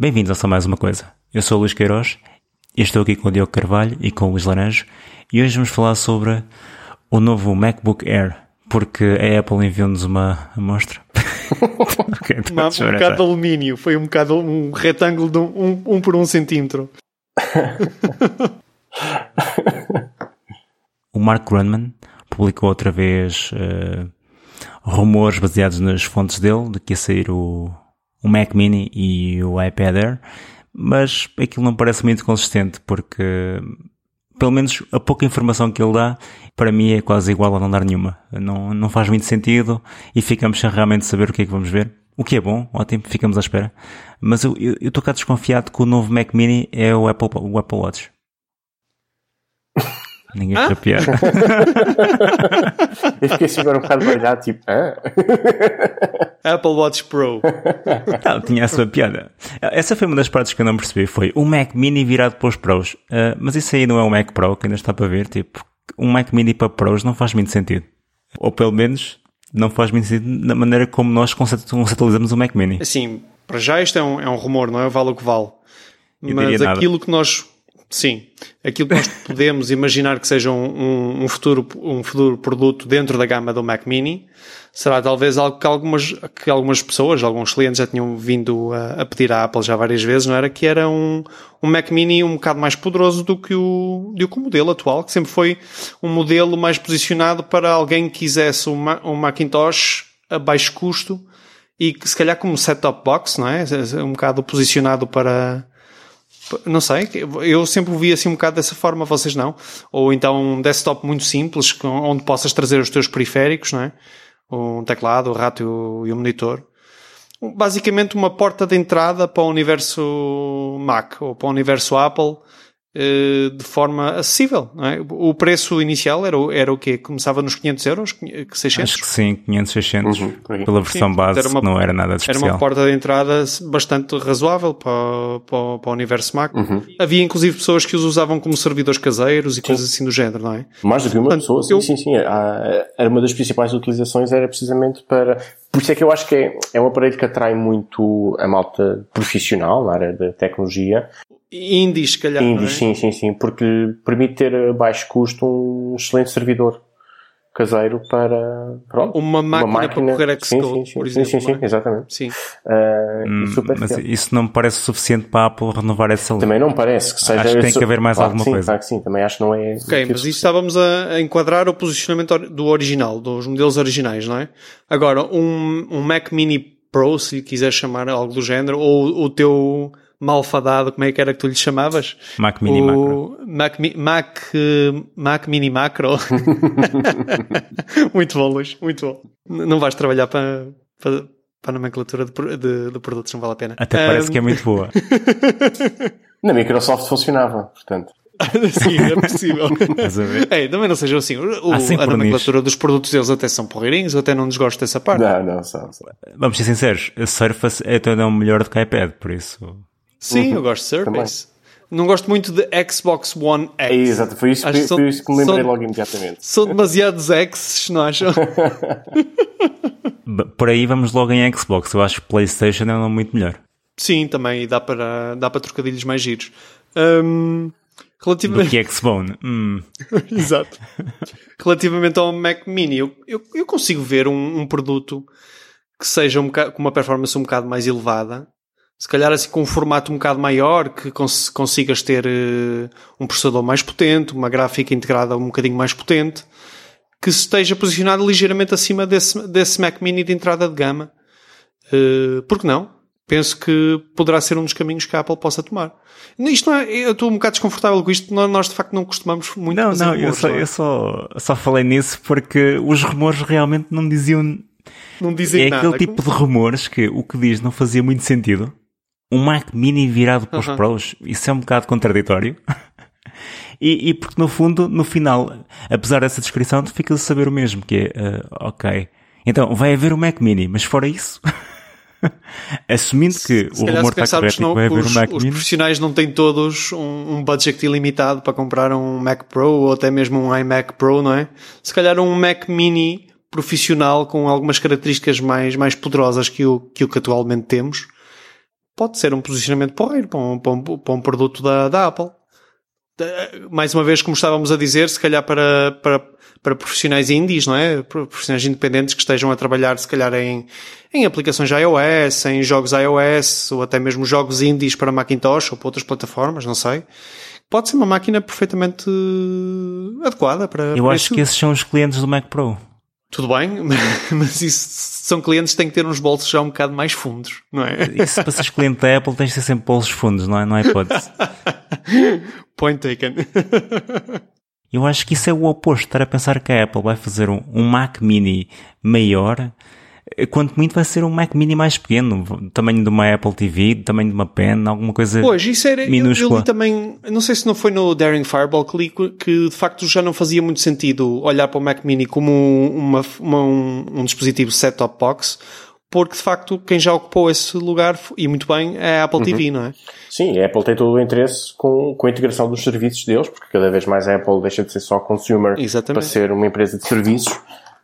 Bem-vindos a mais uma coisa. Eu sou o Luís Queiroz e estou aqui com o Diogo Carvalho e com o Luís Laranjo e hoje vamos falar sobre o novo MacBook Air, porque a Apple enviou-nos uma amostra. okay, uma, um bocado de alumínio, foi um bocado um retângulo de um, um, um por um centímetro. o Mark Grunman publicou outra vez uh, rumores baseados nas fontes dele de que ia sair o, o Mac Mini e o iPad Air, mas aquilo não parece muito consistente porque pelo menos a pouca informação que ele dá, para mim é quase igual a não dar nenhuma. Não, não faz muito sentido e ficamos sem realmente saber o que é que vamos ver. O que é bom, ótimo, ficamos à espera. Mas eu estou cá desconfiado que o novo Mac Mini é o Apple, o Apple Watch. Ninguém ah? piada. eu fiquei assim agora um bocado baralhado, tipo, ah? Apple Watch Pro. Não, tinha a sua piada. Essa foi uma das partes que eu não percebi, foi o Mac Mini virado para os Pros. Uh, mas isso aí não é um Mac Pro, que ainda está para ver, tipo, um Mac Mini para Pros não faz muito sentido. Ou pelo menos, não faz muito sentido na maneira como nós conceptualizamos o Mac Mini. Assim, para já isto é um, é um rumor, não é? Vale o que vale. Eu mas aquilo nada. que nós Sim, aquilo que nós podemos imaginar que seja um, um, futuro, um futuro produto dentro da gama do Mac Mini será talvez algo que algumas, que algumas pessoas, alguns clientes já tinham vindo a, a pedir à Apple já várias vezes, não era? Que era um, um Mac Mini um bocado mais poderoso do que, o, do que o modelo atual, que sempre foi um modelo mais posicionado para alguém que quisesse um, um Macintosh a baixo custo e que se calhar como set-top box, não é? Um bocado posicionado para não sei, eu sempre vi assim um bocado dessa forma, vocês não? Ou então um desktop muito simples, onde possas trazer os teus periféricos, não é? Um teclado, o rato e o monitor. Basicamente uma porta de entrada para o universo Mac ou para o universo Apple de forma acessível. É? O preço inicial era, era o quê? Começava nos 500 euros? 600? Acho que sim, 500, 600 uhum, pela versão sim, base, era uma, não era nada de especial. Era uma porta de entrada bastante razoável para, para, para o universo Mac. Uhum. Havia inclusive pessoas que os usavam como servidores caseiros e sim. coisas assim do género, não é? Mais do que uma Portanto, pessoa, sim, eu... sim, sim. Era uma das principais utilizações, era precisamente para... Por isso é que eu acho que é, é um aparelho que atrai muito a malta profissional na área da tecnologia, indies, se calhar. Indies, é? sim, sim, sim, porque permite ter a baixo custo um excelente servidor caseiro para pronto, uma, máquina uma máquina para correr Xcode, sim, sim, sim, por exemplo. Sim, sim, sim, exatamente. Sim. Uh, hum, mas isso não me parece suficiente para a Apple renovar essa linha. Também não parece que seja. Acho que tem que haver mais claro alguma sim, coisa. Claro que sim, também acho que não é. Ok, mas isso estávamos a, a, enquadrar o posicionamento do original, dos modelos originais, não é? Agora, um, um Mac Mini Pro, se lhe quiser chamar algo do género, ou o teu malfadado, como é que era que tu lhe chamavas? Mac Mini o Macro. Mac, Mac, Mac Mini Macro. muito bom, Luís, muito bom. Não vais trabalhar para, para, para a nomenclatura de, de, de, produtos, não vale a pena. Até um... parece que é muito boa. Na Microsoft funcionava, portanto. Sim, é possível. é, também não seja assim. O, a nomenclatura dos produtos deles até são porreirinhos, eu até não desgosto dessa parte. Não, não, são. Vamos ser sinceros, a Surface é até não melhor do que a iPad, por isso. Sim, uhum. eu gosto de Surface. Também. Não gosto muito de Xbox One X. É, exato, foi isso, foi, foi isso que me lembrei são, logo imediatamente. São demasiados X's, não acham? Por aí vamos logo em Xbox. Eu acho que PlayStation é muito melhor. Sim, também dá para, dá para trocadilhos mais giros. Um, relativamente... Do que Xbone. Hum. Exato. relativamente ao Mac Mini, eu, eu, eu consigo ver um, um produto que seja um bocado, com uma performance um bocado mais elevada se calhar assim com um formato um bocado maior, que cons consigas ter uh, um processador mais potente, uma gráfica integrada um bocadinho mais potente, que esteja posicionado ligeiramente acima desse, desse Mac Mini de entrada de gama. Uh, por que não? Penso que poderá ser um dos caminhos que a Apple possa tomar. Isto não é, eu estou um bocado desconfortável com isto, nós de facto não costumamos muito Não, não, rumores, eu, só, não é? eu só, só falei nisso porque os rumores realmente não diziam não dizem é nada. aquele tipo de rumores que o que diz não fazia muito sentido um Mac Mini virado para os uhum. Pros, isso é um bocado contraditório. e, e, porque no fundo, no final, apesar dessa descrição, tu ficas a saber o mesmo, que é, uh, ok, então vai haver um Mac Mini, mas fora isso... Assumindo que se, o rumor está correto não, vai haver os, um Mac os Mini. Os profissionais não têm todos um, um, budget ilimitado para comprar um Mac Pro ou até mesmo um iMac Pro, não é? Se calhar um Mac Mini profissional com algumas características mais, mais poderosas que o, que o que atualmente temos pode ser um posicionamento porreiro para um, para um, para um produto da, da Apple. Mais uma vez, como estávamos a dizer, se calhar para, para, para profissionais indies, não é? Profissionais independentes que estejam a trabalhar, se calhar, em, em aplicações iOS, em jogos iOS, ou até mesmo jogos indies para Macintosh ou para outras plataformas, não sei. Pode ser uma máquina perfeitamente adequada para. Eu para acho que esses são os clientes do Mac Pro. Tudo bem, mas isso são clientes que têm que ter uns bolsos já um bocado mais fundos, não é? Isso para seres cliente da Apple tens de ter sempre bolsos fundos, não é? Não é hipótese. Point taken. Eu acho que isso é o oposto. Estar a pensar que a Apple vai fazer um, um Mac Mini maior quanto muito vai ser um Mac Mini mais pequeno, tamanho de uma Apple TV, tamanho de uma pen, alguma coisa Pois, isso era, minúscula. eu, eu li também, não sei se não foi no Daring Fireball que li que de facto já não fazia muito sentido olhar para o Mac Mini como uma, uma um, um dispositivo set-top box, porque de facto quem já ocupou esse lugar, e muito bem, é a Apple uhum. TV, não é? Sim, a Apple tem todo o interesse com, com a integração dos serviços deles, porque cada vez mais a Apple deixa de ser só consumer Exatamente. para ser uma empresa de serviços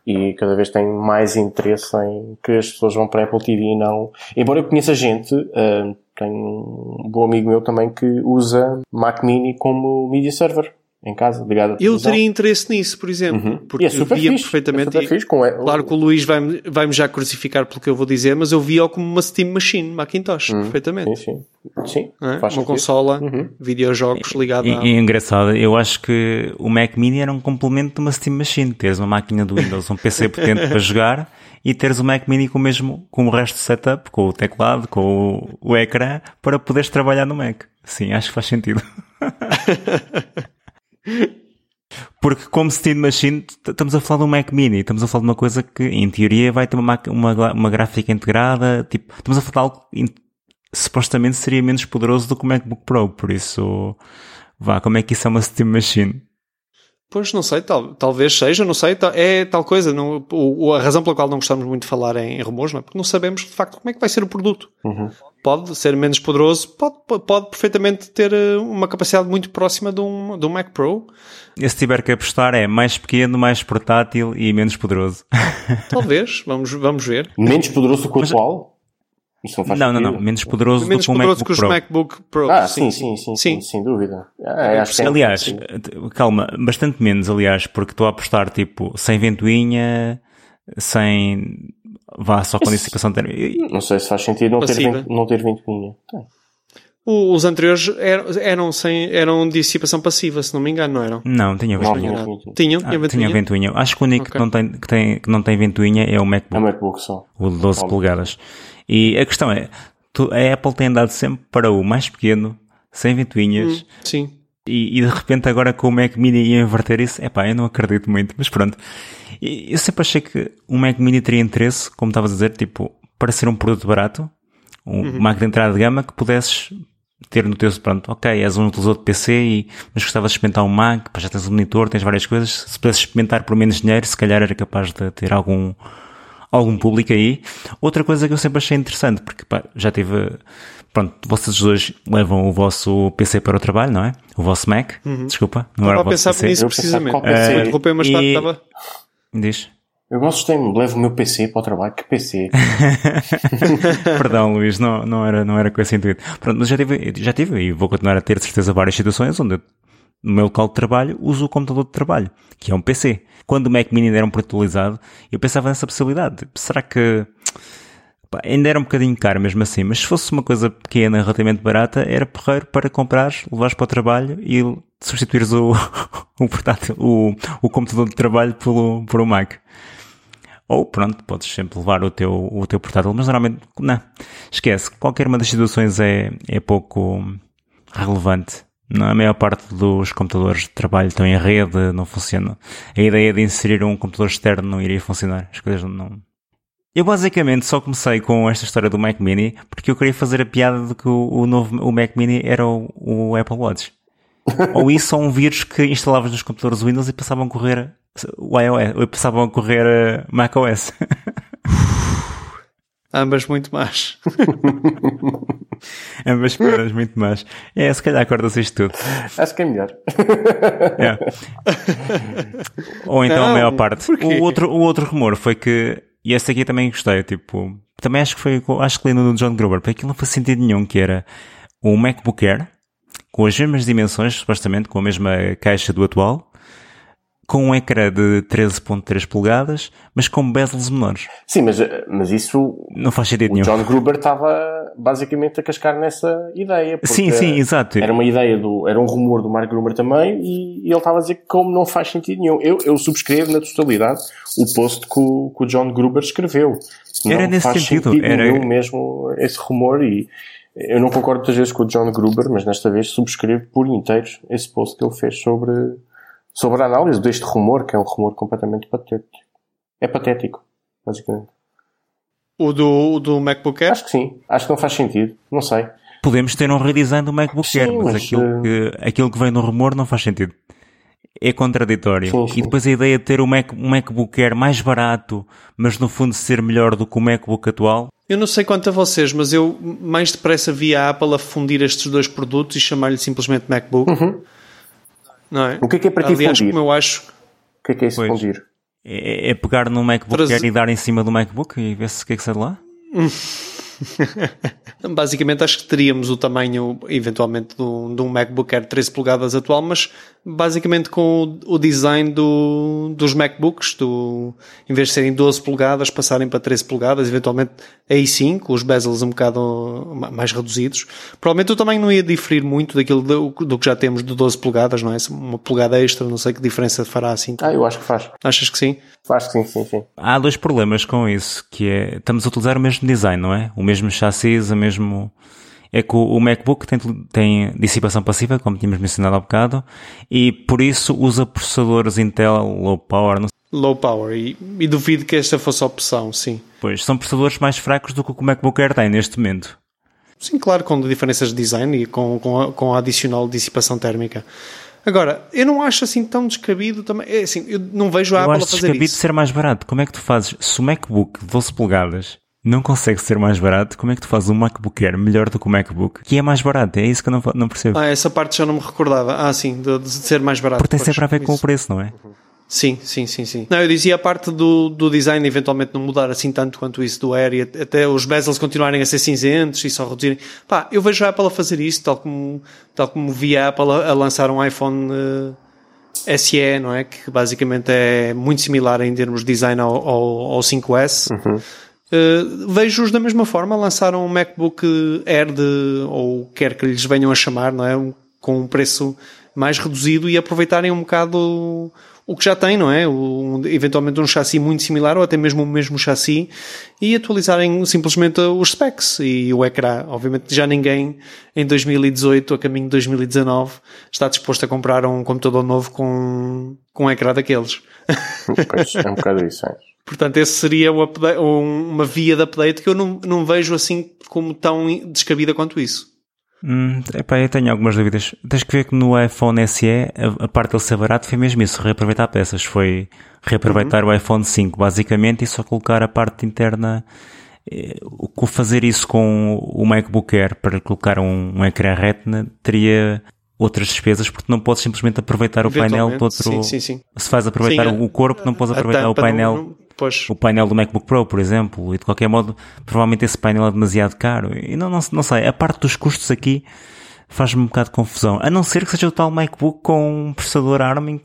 e cada vez tenho mais interesse em que as pessoas vão para a Apple TV e não. Embora eu conheça gente, uh, tenho um bom amigo meu também que usa Mac Mini como media server em casa, ligado à Eu teria interesse nisso, por exemplo, uhum. porque é super via fixe, perfeitamente. É super fixe, com Claro que o Luís vai-me vai já crucificar pelo que eu vou dizer, mas eu via-o como uma Steam Machine, Macintosh, uhum. perfeitamente. Sim, sim. sim é? Uma sentido. consola, uhum. videojogos ligada e, a... E engraçado, eu acho que o Mac Mini era um complemento de uma Steam Machine. Teres uma máquina do Windows, um PC potente para jogar e teres o Mac Mini com o mesmo, com o resto do setup, com o teclado, com o, o ecrã, para poderes trabalhar no Mac. Sim, acho que faz sentido. Porque como Steam Machine, estamos a falar de um Mac Mini, estamos a falar de uma coisa que, em teoria, vai ter uma, uma, uma gráfica integrada, tipo, estamos a falar de algo que supostamente seria menos poderoso do que o MacBook Pro, por isso, vá, como é que isso é uma Steam Machine? Pois, não sei, tal, talvez seja, não sei, é tal coisa, não, o, a razão pela qual não gostamos muito de falar em, em rumores, não é? Porque não sabemos, de facto, como é que vai ser o produto. Uhum. Pode ser menos poderoso, pode, pode perfeitamente ter eh, uma capacidade muito próxima de um, de um Mac Pro, e se tiver que apostar é mais pequeno, mais portátil e menos poderoso. Talvez, vamos, vamos ver. Menos poderoso que o atual? Isso não faz não, não, não, menos poderoso menos do que o MacBook que os Pro. MacBook Pro. Ah, sim, sim, sim, sim, sim sem dúvida. Ah, acho que aliás, sim. calma, bastante menos, aliás, porque estou a apostar tipo sem ventoinha, sem vá só com dissipação térmica. Não sei se faz sentido não ter, não ter ventoinha. Tem. Os anteriores eram, eram, sem, eram dissipação passiva, se não me engano, não eram? Não, tinha ventoinha. Tinham, tinha ventoinha. Tinha ventoinha. Acho que o único okay. que, não tem, que, tem, que não tem ventoinha é o MacBook. É o MacBook só. O de 12 polegadas. E a questão é, a Apple tem andado sempre para o mais pequeno, sem ventoinhas. Hum, sim. E, e, de repente agora com o Mac Mini ia inverter isso, é pá, eu não acredito muito, mas pronto. Eu sempre achei que o Mac Mini teria interesse, como estavas a dizer, tipo, para ser um produto barato, um uhum. Mac de entrada de gama que pudesses ter no teu, pronto, ok, és um utilizador de PC, e, mas gostavas de experimentar um Mac, já tens um monitor, tens várias coisas, se pudesses experimentar por menos dinheiro, se calhar era capaz de ter algum, algum público aí. Outra coisa que eu sempre achei interessante, porque pá, já tive, pronto, vocês dois levam o vosso PC para o trabalho, não é? O vosso Mac, uhum. desculpa, não era o vosso PC. nisso precisamente. Uh, interrompei, mas e... estava... Diz. Eu gosto de levo o meu PC para o trabalho. Que PC? Perdão, Luís, não, não, era, não era com esse intuito. Pronto, mas já tive, já tive e vou continuar a ter, de certeza, várias situações onde eu, no meu local de trabalho, uso o computador de trabalho, que é um PC. Quando o Mac Mini era um atualizado, eu pensava nessa possibilidade. Será que pá, ainda era um bocadinho caro mesmo assim, mas se fosse uma coisa pequena, relativamente barata, era porreiro para comprares, levares para o trabalho e substituires o, o portátil, o, o computador de trabalho pelo, por um Mac. Ou pronto, podes sempre levar o teu, o teu portátil, mas normalmente, não. Esquece, qualquer uma das situações é, é pouco relevante. A maior parte dos computadores de trabalho estão em rede, não funciona. A ideia de inserir um computador externo não iria funcionar. As coisas não. Eu basicamente só comecei com esta história do Mac Mini porque eu queria fazer a piada de que o, o novo o Mac Mini era o, o Apple Watch. ou isso ou um vírus que instalavas nos computadores Windows e passavam a correr o iOS, eu passavam a correr uh, macOS. Ambas muito más. Ambas coisas muito más. É, se calhar acorda-se isto tudo. Acho que é melhor. É. Ou então Não, a maior parte. O outro, o outro rumor foi que E essa aqui também gostei, tipo, também acho que foi, acho que li no John Gruber, porque aquilo não faz sentido nenhum, que era um MacBook Air, com as mesmas dimensões, supostamente, com a mesma caixa do atual, com um ecrã de 13.3 polegadas, mas com bezels menores. Sim, mas, mas isso... Não faz sentido o nenhum. John Gruber estava basicamente a cascar nessa ideia. Sim, sim, exato. Era uma ideia do... Era um rumor do Mark Gruber também e, e ele estava a dizer que como não faz sentido nenhum. Eu, eu subscrevo na totalidade o post que o, que o John Gruber escreveu. Não era nesse faz sentido. sentido era... nenhum mesmo esse rumor e eu não concordo muitas vezes com o John Gruber, mas desta vez subscrevo por inteiro esse post que ele fez sobre sobre a análise deste rumor, que é um rumor completamente patético. É patético, basicamente. O do, o do MacBook Air? Acho que sim. Acho que não faz sentido. Não sei. Podemos ter um redesign do MacBook sim, Air, mas, mas aquilo, uh... que, aquilo que vem no rumor não faz sentido. É contraditório. Sim, sim. E depois a ideia de ter um, Mac, um MacBook Air mais barato, mas no fundo ser melhor do que o MacBook atual. Eu não sei quanto a vocês, mas eu mais depressa vi a Apple a fundir estes dois produtos e chamar-lhe simplesmente MacBook. Uhum. Não é? O que é que é para ti Aliás, fundir? como eu acho... O que é que é isso pois. fundir? É, é, pegar no MacBook Traz... e dar em cima do MacBook e ver se o que é que sai de lá? Basicamente, acho que teríamos o tamanho, eventualmente, de um, de um MacBook Air 13 polegadas atual, mas basicamente com o, o design do, dos MacBooks, do, em vez de serem 12 polegadas, passarem para 13 polegadas, eventualmente aí sim, com os bezels um bocado mais reduzidos. Provavelmente o tamanho não ia diferir muito daquilo do, do que já temos de 12 polegadas, não é? Uma polegada extra, não sei que diferença fará assim. Ah, eu acho que faz. Achas que sim? Faz sim, sim, sim. Há dois problemas com isso, que é, estamos a utilizar o mesmo design, não é? O mesmo chassis, o mesmo... É que o MacBook tem, tem dissipação passiva, como tínhamos mencionado há bocado, e por isso usa processadores Intel Low Power. Low Power, e, e duvido que esta fosse a opção, sim. Pois, são processadores mais fracos do que o MacBook Air tem neste momento. Sim, claro, com diferenças de design e com, com, a, com a adicional dissipação térmica. Agora, eu não acho assim tão descabido também. É assim, eu não vejo a eu Apple acho a fazer descabido isso. ser mais barato. Como é que tu fazes? Se o MacBook de 12 polegadas não consegue ser mais barato, como é que tu fazes um MacBook Air melhor do que o MacBook? Que é mais barato, é isso que eu não, não percebo. Ah, essa parte já não me recordava. Ah, sim, de, de ser mais barato. Porque tem sempre a ver com o preço, não é? Sim, sim, sim, sim. Não, eu dizia a parte do, do design eventualmente não mudar assim tanto quanto isso do Air e até os bezels continuarem a ser cinzentos e só reduzirem. Pá, eu vejo a Apple a fazer isso, tal como, tal como vi a Apple a, a lançar um iPhone uh, SE, não é? Que basicamente é muito similar em termos de design ao, ao, ao 5S. Uhum. Uh, vejo-os da mesma forma, lançaram um MacBook Air de, ou quer que lhes venham a chamar, não é? Com um preço mais reduzido e aproveitarem um bocado o que já tem, não é? Um, eventualmente um chassi muito similar ou até mesmo o mesmo chassi e atualizarem simplesmente os specs e o ecrã. Obviamente já ninguém em 2018, a caminho de 2019, está disposto a comprar um computador novo com, com um ecrã daqueles. Pois, é um bocado isso, é. Portanto, esse seria update, uma via de update que eu não, não vejo assim como tão descabida quanto isso. Hum, epá, eu tenho algumas dúvidas. Tens que ver que no iPhone SE a, a parte dele ser barato foi mesmo isso, reaproveitar peças. Foi reaproveitar uhum. o iPhone 5 basicamente e só colocar a parte interna. Eh, fazer isso com o MacBook Air para colocar um, um ecrã Retina teria outras despesas porque não podes simplesmente aproveitar o painel de outro. Sim, sim, sim. Se vais aproveitar sim, o corpo, não podes aproveitar o painel. Não, não, o painel do MacBook Pro, por exemplo, e de qualquer modo, provavelmente esse painel é demasiado caro. E não, não, não sei, a parte dos custos aqui faz-me um bocado de confusão. A não ser que seja o tal MacBook com um processador ARM.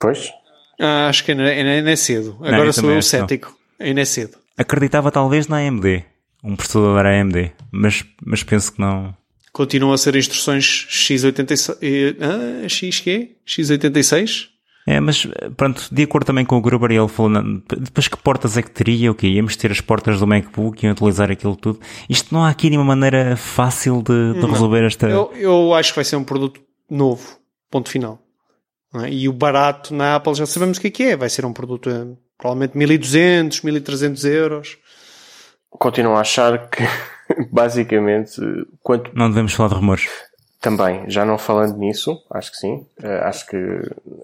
Pois. Ah, acho que ainda, ainda é cedo. Agora não, sou eu cético. Ainda é cedo. Acreditava talvez na AMD. Um processador AMD. Mas, mas penso que não. Continuam a ser instruções x86. Ah, X quê? X86? É, mas pronto, de acordo também com o Gruber, ele falou, depois que portas é que teria, o que Íamos ter as portas do MacBook e utilizar aquilo tudo. Isto não há aqui nenhuma maneira fácil de, de resolver esta... Eu, eu acho que vai ser um produto novo, ponto final. É? E o barato na Apple já sabemos o que é que é. Vai ser um produto eh, provavelmente 1200, 1300 euros. Continuo a achar que, basicamente, quanto... Não devemos falar de rumores. Também, já não falando nisso, acho que sim. Uh, acho que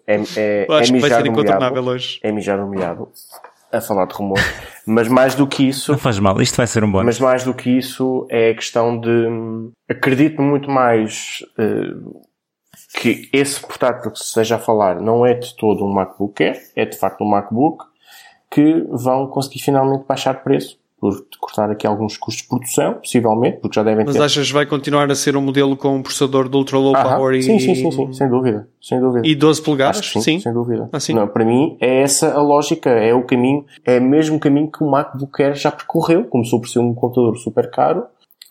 é, é, acho é mijar humilhado. Hoje. É mijar humilhado a falar de rumor. Mas mais do que isso. Não faz mal, isto vai ser um bom. Mas mais do que isso é a questão de. Acredito muito mais uh, que esse portátil que se esteja a falar não é de todo um MacBook Air, é de facto um MacBook que vão conseguir finalmente baixar preço por cortar aqui alguns custos de produção, possivelmente, porque já devem Mas ter... Mas achas que vai continuar a ser um modelo com um processador de ultra low ah, power sim, e... Sim, sim, sim, sem dúvida, sem dúvida. E 12 polegadas? Sim, sim, sem dúvida. Ah, sim. Não, para mim é essa a lógica, é o caminho, é o mesmo caminho que o MacBook Air já percorreu, começou por ser um computador super caro.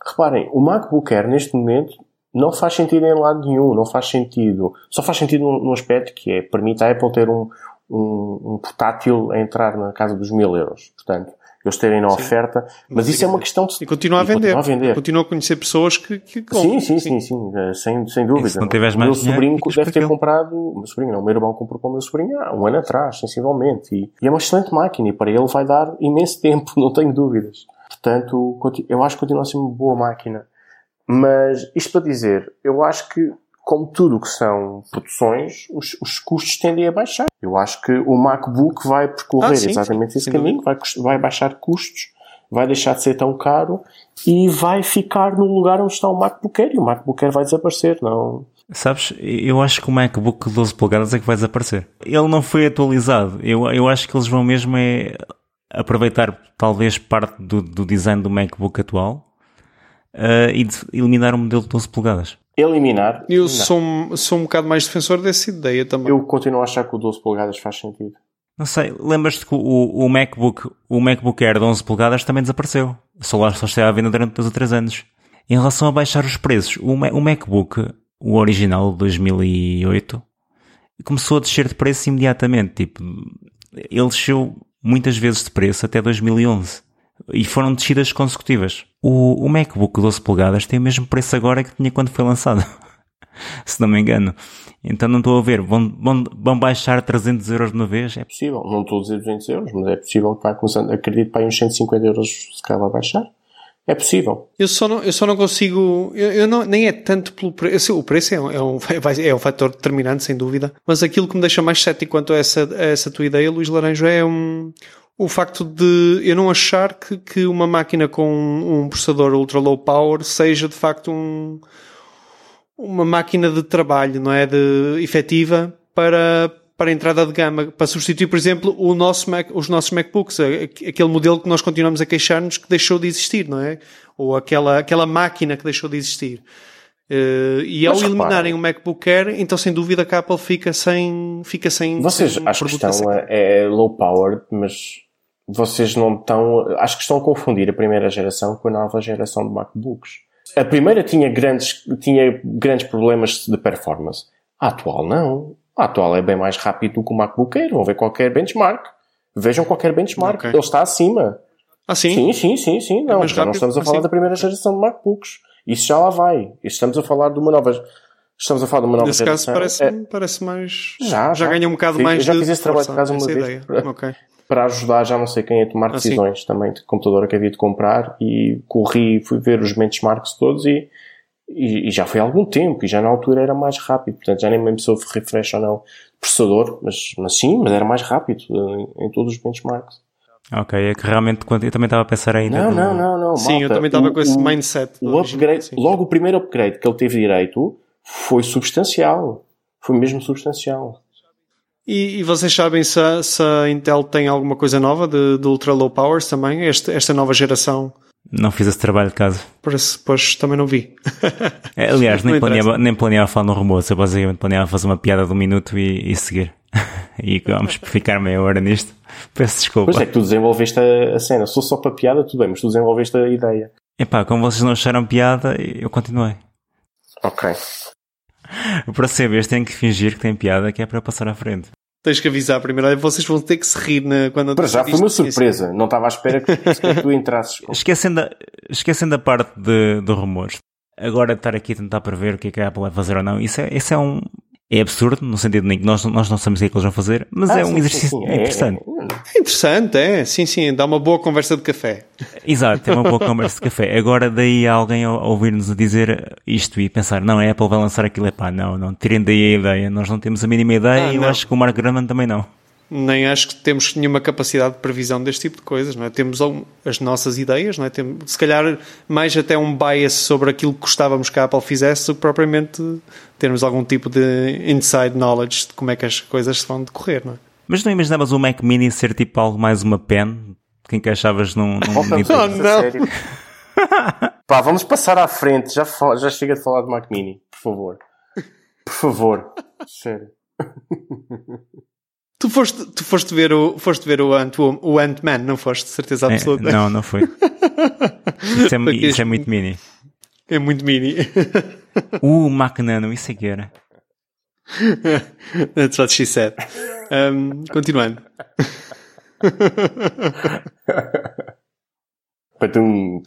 Reparem, o MacBook Air neste momento não faz sentido em lado nenhum, não faz sentido, só faz sentido num, aspecto que é, permite a Apple ter um, um, um portátil a entrar na casa dos mil euros. Portanto, eles terem na sim. oferta, mas sim, isso é uma questão de... E continua a vender. Continua a, vender. Continua a conhecer pessoas que, que compram. Sim, sim, sim, sim, eh, sem, sem dúvida. E se não tiveres mais o meu sobrinho deve ter comprado, o meu sobrinho não, o meu irmão comprou para o meu sobrinho há um ano atrás, sensivelmente. E, e é uma excelente máquina e para ele vai dar imenso tempo, não tenho dúvidas. Portanto, eu acho que continua a ser uma boa máquina. Mas, isto para dizer, eu acho que como tudo o que são produções, os, os, custos tendem a baixar. Eu acho que o MacBook vai percorrer ah, sim, exatamente sim, esse caminho, vai, vai baixar custos, vai deixar de ser tão caro e vai ficar no lugar onde está o MacBook Air e o MacBook Air vai desaparecer, não... Sabes, eu acho que o MacBook 12 polegadas é que vai desaparecer. Ele não foi atualizado. Eu, eu acho que eles vão mesmo é aproveitar talvez parte do, do design do MacBook atual uh, e eliminar o modelo de 12 polegadas eliminar. Eu sou, sou um bocado mais defensor dessa ideia também. Eu continuo a achar que o 12 polegadas faz sentido. Não sei, lembras-te que o, o, MacBook, o MacBook Air de 11 polegadas também desapareceu. Só lá só esteve à venda durante 2 ou 3 anos. Em relação a baixar os preços, o, o MacBook, o original de 2008, começou a descer de preço imediatamente. Tipo, ele desceu muitas vezes de preço até 2011. E foram descidas consecutivas. O, o MacBook 12 polegadas tem o mesmo preço agora que tinha quando foi lançado. Se não me engano. Então não estou a ver. Vão, vão, vão baixar 300 euros de uma vez? É possível. Não estou a dizer 200 euros, mas é possível que vai começando. Acredito que para uns 150 euros se calhar vai baixar. É possível. Eu só não, eu só não consigo. Eu, eu não, nem é tanto pelo preço. O preço é um, é, um, é um fator determinante, sem dúvida. Mas aquilo que me deixa mais cético quanto a essa, a essa tua ideia, Luís Laranjo, é um, o facto de eu não achar que, que uma máquina com um, um processador ultra low power seja de facto um, uma máquina de trabalho, não é? De efetiva para, para a entrada de gama, para substituir, por exemplo, o nosso Mac, os nossos MacBooks, aquele modelo que nós continuamos a queixar-nos que deixou de existir, não é? Ou aquela, aquela máquina que deixou de existir. Uh, e ao eliminarem o MacBook Air, então sem dúvida a Apple fica sem, fica sem. Vocês sem acham que estão é, é low power, mas vocês não estão. Acho que estão a confundir a primeira geração com a nova geração de MacBooks. A primeira tinha grandes, tinha grandes problemas de performance. A atual não. A atual é bem mais rápido do que o MacBook Air. Vão ver qualquer benchmark. Vejam qualquer benchmark. Okay. Ele está acima. Ah, sim? Sim, sim, sim, sim. Não, é já não estamos a falar assim. da primeira geração de MacBooks. Isso já lá vai. Estamos a falar de uma nova. Estamos a falar de uma nova Nesse geração. caso parece, é... parece mais. Já, já, já ganha um bocado Sim, mais. Eu já fiz esse trabalho de casa uma vez. Okay para ajudar já não sei quem a tomar decisões também de computador que havia de comprar e corri, fui ver os benchmarks todos e, e, e, já foi há algum tempo e já na altura era mais rápido, portanto já nem me lembro se houve refresh ou não processador, mas, mas sim, mas era mais rápido em, em todos os benchmarks. Ok, é que realmente eu também estava a pensar ainda. Não, não, não, não. Sim, malta, eu também estava com esse o, mindset. O upgrade, logo o primeiro upgrade que ele teve direito foi substancial. Foi mesmo substancial. E, e, vocês sabem se a, se a, Intel tem alguma coisa nova de, de ultra low powers também? Este, esta nova geração? Não fiz esse trabalho de casa. Parece, pois também não vi. é, aliás, nem, planeava, nem planeava falar no rumor, eu basicamente planeava fazer uma piada de um minuto e, e seguir. e vamos ficar meia hora nisto. Peço desculpa. Pois é que tu desenvolveste a, a cena. Sou só para piada, tudo bem, mas tu desenvolveste a ideia. Epá, como vocês não acharam piada, eu continuei. Ok. Para saber, tenho que fingir que tem piada, que é para passar à frente. Tens que avisar primeiro, vocês vão ter que se rir na, quando Para já foi uma surpresa, não estava à espera que, que tu entrasses. Esquecendo, a, esquecendo a parte de, de rumores, agora estar aqui a tentar prever o que é que a Apple vai fazer ou não, isso é, isso é um, é absurdo, no sentido nem que nós, nós não sabemos o que é que eles vão fazer, mas ah, é sim, um exercício sim, sim. interessante. É, é, interessante, é. Sim, sim, dá uma boa conversa de café. Exato, é uma boa conversa de café. Agora daí alguém a ouvir-nos a dizer isto e pensar, não, a Apple vai lançar aquilo, é pá, não, não, tirem daí a ideia, nós não temos a mínima ideia ah, e eu acho que o Mark Gurman também não nem acho que temos nenhuma capacidade de previsão deste tipo de coisas, não é? Temos as nossas ideias, não é? Temos, se calhar mais até um bias sobre aquilo que gostávamos que a Apple fizesse do que propriamente termos algum tipo de inside knowledge de como é que as coisas se vão decorrer, não é? Mas não imaginavas o Mac Mini ser tipo algo mais uma pen que encaixavas num. num oh, não. Pá, vamos passar à frente. Já, já chega de falar de Mac Mini, por favor. Por favor. Sério. Tu foste, tu foste ver o, foste ver o, Ant, o Ant-Man, não foste? Certeza é, absoluta. É, não, não foi. Isso é, isso é muito mini. É muito mini. uh, Mac Nano, isso é que era. That's what she said. Um, continuando. Patum.